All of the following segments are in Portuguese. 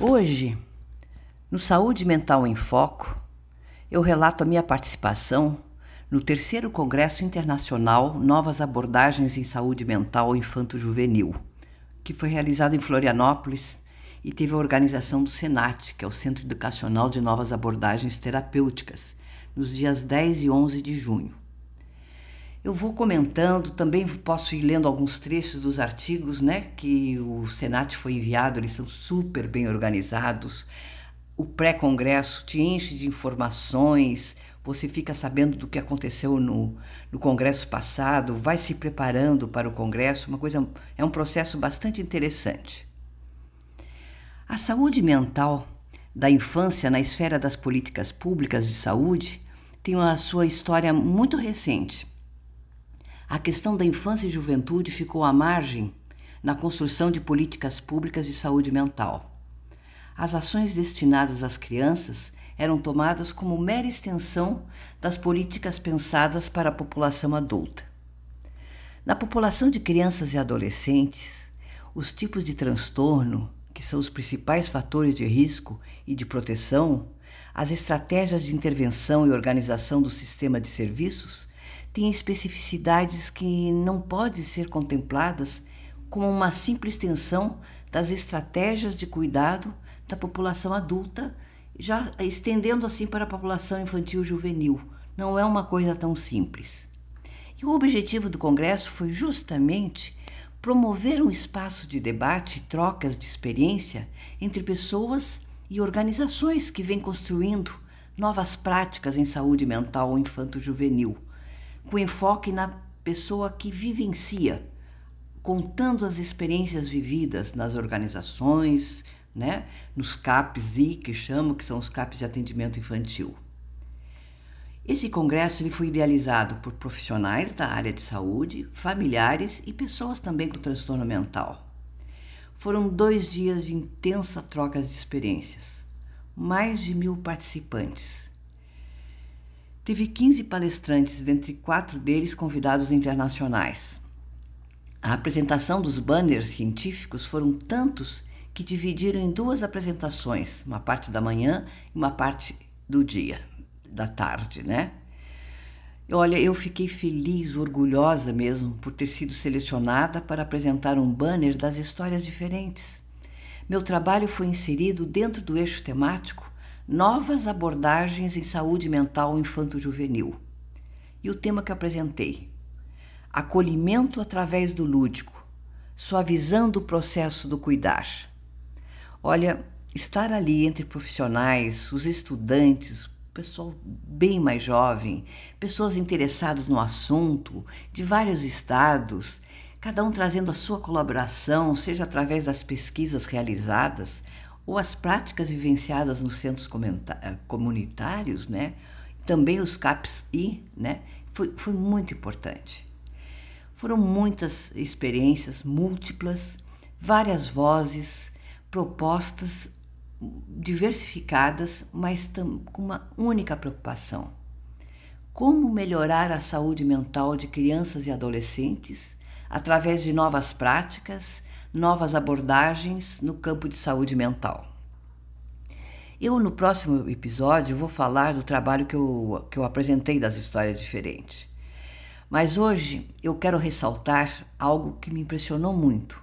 Hoje, no Saúde Mental em Foco, eu relato a minha participação no terceiro Congresso Internacional Novas Abordagens em Saúde Mental Infanto-Juvenil, que foi realizado em Florianópolis e teve a organização do SENAT, que é o Centro Educacional de Novas Abordagens Terapêuticas, nos dias 10 e 11 de junho. Eu vou comentando, também posso ir lendo alguns trechos dos artigos, né, que o Senat foi enviado, eles são super bem organizados. O pré-congresso te enche de informações, você fica sabendo do que aconteceu no, no congresso passado, vai se preparando para o congresso, uma coisa é um processo bastante interessante. A saúde mental da infância na esfera das políticas públicas de saúde tem a sua história muito recente a questão da infância e juventude ficou à margem na construção de políticas públicas de saúde mental. As ações destinadas às crianças eram tomadas como mera extensão das políticas pensadas para a população adulta. Na população de crianças e adolescentes, os tipos de transtorno, que são os principais fatores de risco e de proteção, as estratégias de intervenção e organização do sistema de serviços têm especificidades que não podem ser contempladas como uma simples extensão das estratégias de cuidado da população adulta, já estendendo assim para a população infantil juvenil. Não é uma coisa tão simples. E o objetivo do Congresso foi justamente promover um espaço de debate e trocas de experiência entre pessoas e organizações que vêm construindo novas práticas em saúde mental infanto-juvenil com enfoque na pessoa que vivencia, contando as experiências vividas nas organizações, né, nos CAPs I, que chamo, que são os CAPs de atendimento infantil. Esse congresso ele foi idealizado por profissionais da área de saúde, familiares e pessoas também com transtorno mental. Foram dois dias de intensa troca de experiências, mais de mil participantes Teve 15 palestrantes, dentre quatro deles convidados internacionais. A apresentação dos banners científicos foram tantos que dividiram em duas apresentações, uma parte da manhã e uma parte do dia, da tarde, né? Olha, eu fiquei feliz, orgulhosa mesmo por ter sido selecionada para apresentar um banner das histórias diferentes. Meu trabalho foi inserido dentro do eixo temático Novas abordagens em saúde mental infanto-juvenil. E o tema que apresentei: Acolhimento através do lúdico, suavizando o processo do cuidar. Olha, estar ali entre profissionais, os estudantes, pessoal bem mais jovem, pessoas interessadas no assunto, de vários estados, cada um trazendo a sua colaboração, seja através das pesquisas realizadas ou as práticas vivenciadas nos centros eh, comunitários, né? também os CAPS-I, né? foi, foi muito importante. Foram muitas experiências múltiplas, várias vozes, propostas diversificadas, mas com uma única preocupação: como melhorar a saúde mental de crianças e adolescentes através de novas práticas novas abordagens no campo de saúde mental. Eu, no próximo episódio, vou falar do trabalho que eu, que eu apresentei das histórias diferentes. Mas hoje eu quero ressaltar algo que me impressionou muito: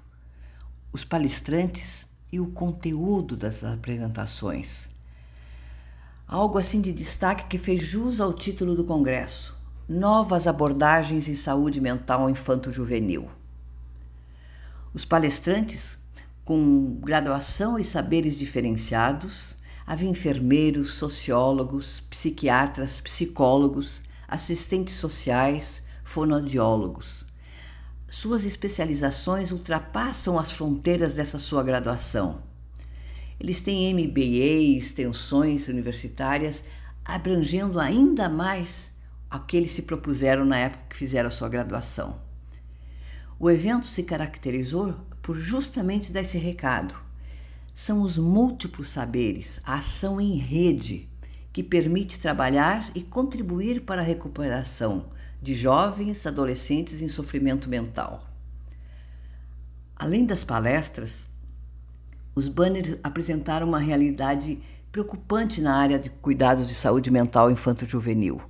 os palestrantes e o conteúdo das apresentações. Algo assim de destaque que fez jus ao título do congresso: Novas abordagens em saúde mental infanto-juvenil. Os palestrantes, com graduação e saberes diferenciados, havia enfermeiros, sociólogos, psiquiatras, psicólogos, assistentes sociais, fonoaudiólogos. Suas especializações ultrapassam as fronteiras dessa sua graduação. Eles têm MBA, extensões universitárias, abrangendo ainda mais o que se propuseram na época que fizeram a sua graduação. O evento se caracterizou por justamente dar esse recado. São os múltiplos saberes, a ação em rede, que permite trabalhar e contribuir para a recuperação de jovens adolescentes em sofrimento mental. Além das palestras, Os banners apresentaram uma realidade preocupante na área de cuidados de saúde mental infanto-juvenil,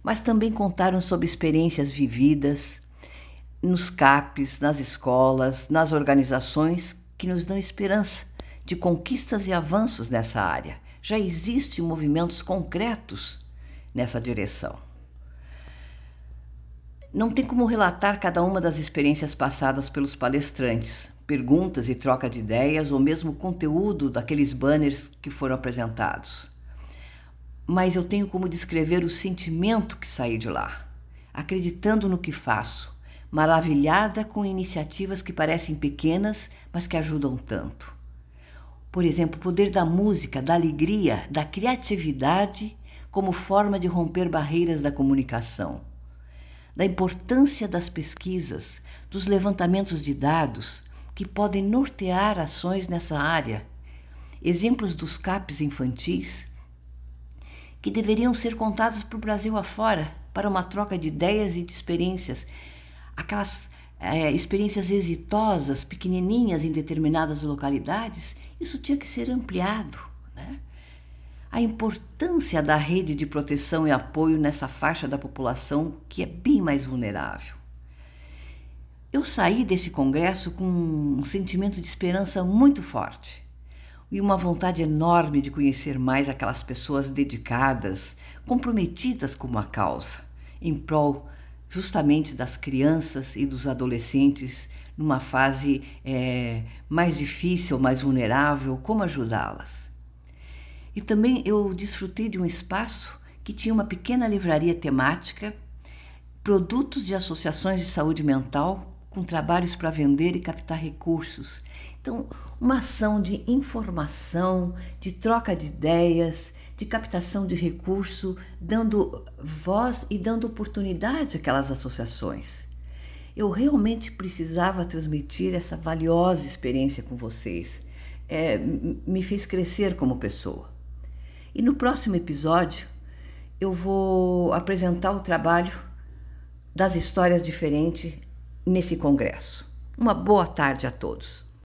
mas também contaram sobre experiências vividas nos CAPs, nas escolas, nas organizações que nos dão esperança de conquistas e avanços nessa área. Já existem movimentos concretos nessa direção. Não tem como relatar cada uma das experiências passadas pelos palestrantes, perguntas e troca de ideias ou mesmo conteúdo daqueles banners que foram apresentados. Mas eu tenho como descrever o sentimento que saí de lá, acreditando no que faço, maravilhada com iniciativas que parecem pequenas, mas que ajudam tanto. Por exemplo, o poder da música, da alegria, da criatividade como forma de romper barreiras da comunicação, da importância das pesquisas, dos levantamentos de dados, que podem nortear ações nessa área. Exemplos dos CAPs infantis que deveriam ser contados para o Brasil afora, para uma troca de ideias e de experiências. Aquelas é, experiências exitosas, pequenininhas em determinadas localidades, isso tinha que ser ampliado. Né? A importância da rede de proteção e apoio nessa faixa da população que é bem mais vulnerável. Eu saí desse congresso com um sentimento de esperança muito forte e uma vontade enorme de conhecer mais aquelas pessoas dedicadas, comprometidas com uma causa, em prol justamente das crianças e dos adolescentes numa fase é, mais difícil, mais vulnerável, como ajudá-las. E também eu desfrutei de um espaço que tinha uma pequena livraria temática, produtos de associações de saúde mental com trabalhos para vender e captar recursos. Então, uma ação de informação, de troca de ideias, de captação de recurso, dando voz e dando oportunidade àquelas associações. Eu realmente precisava transmitir essa valiosa experiência com vocês. É, me fez crescer como pessoa. E no próximo episódio, eu vou apresentar o trabalho das histórias diferentes nesse congresso. Uma boa tarde a todos.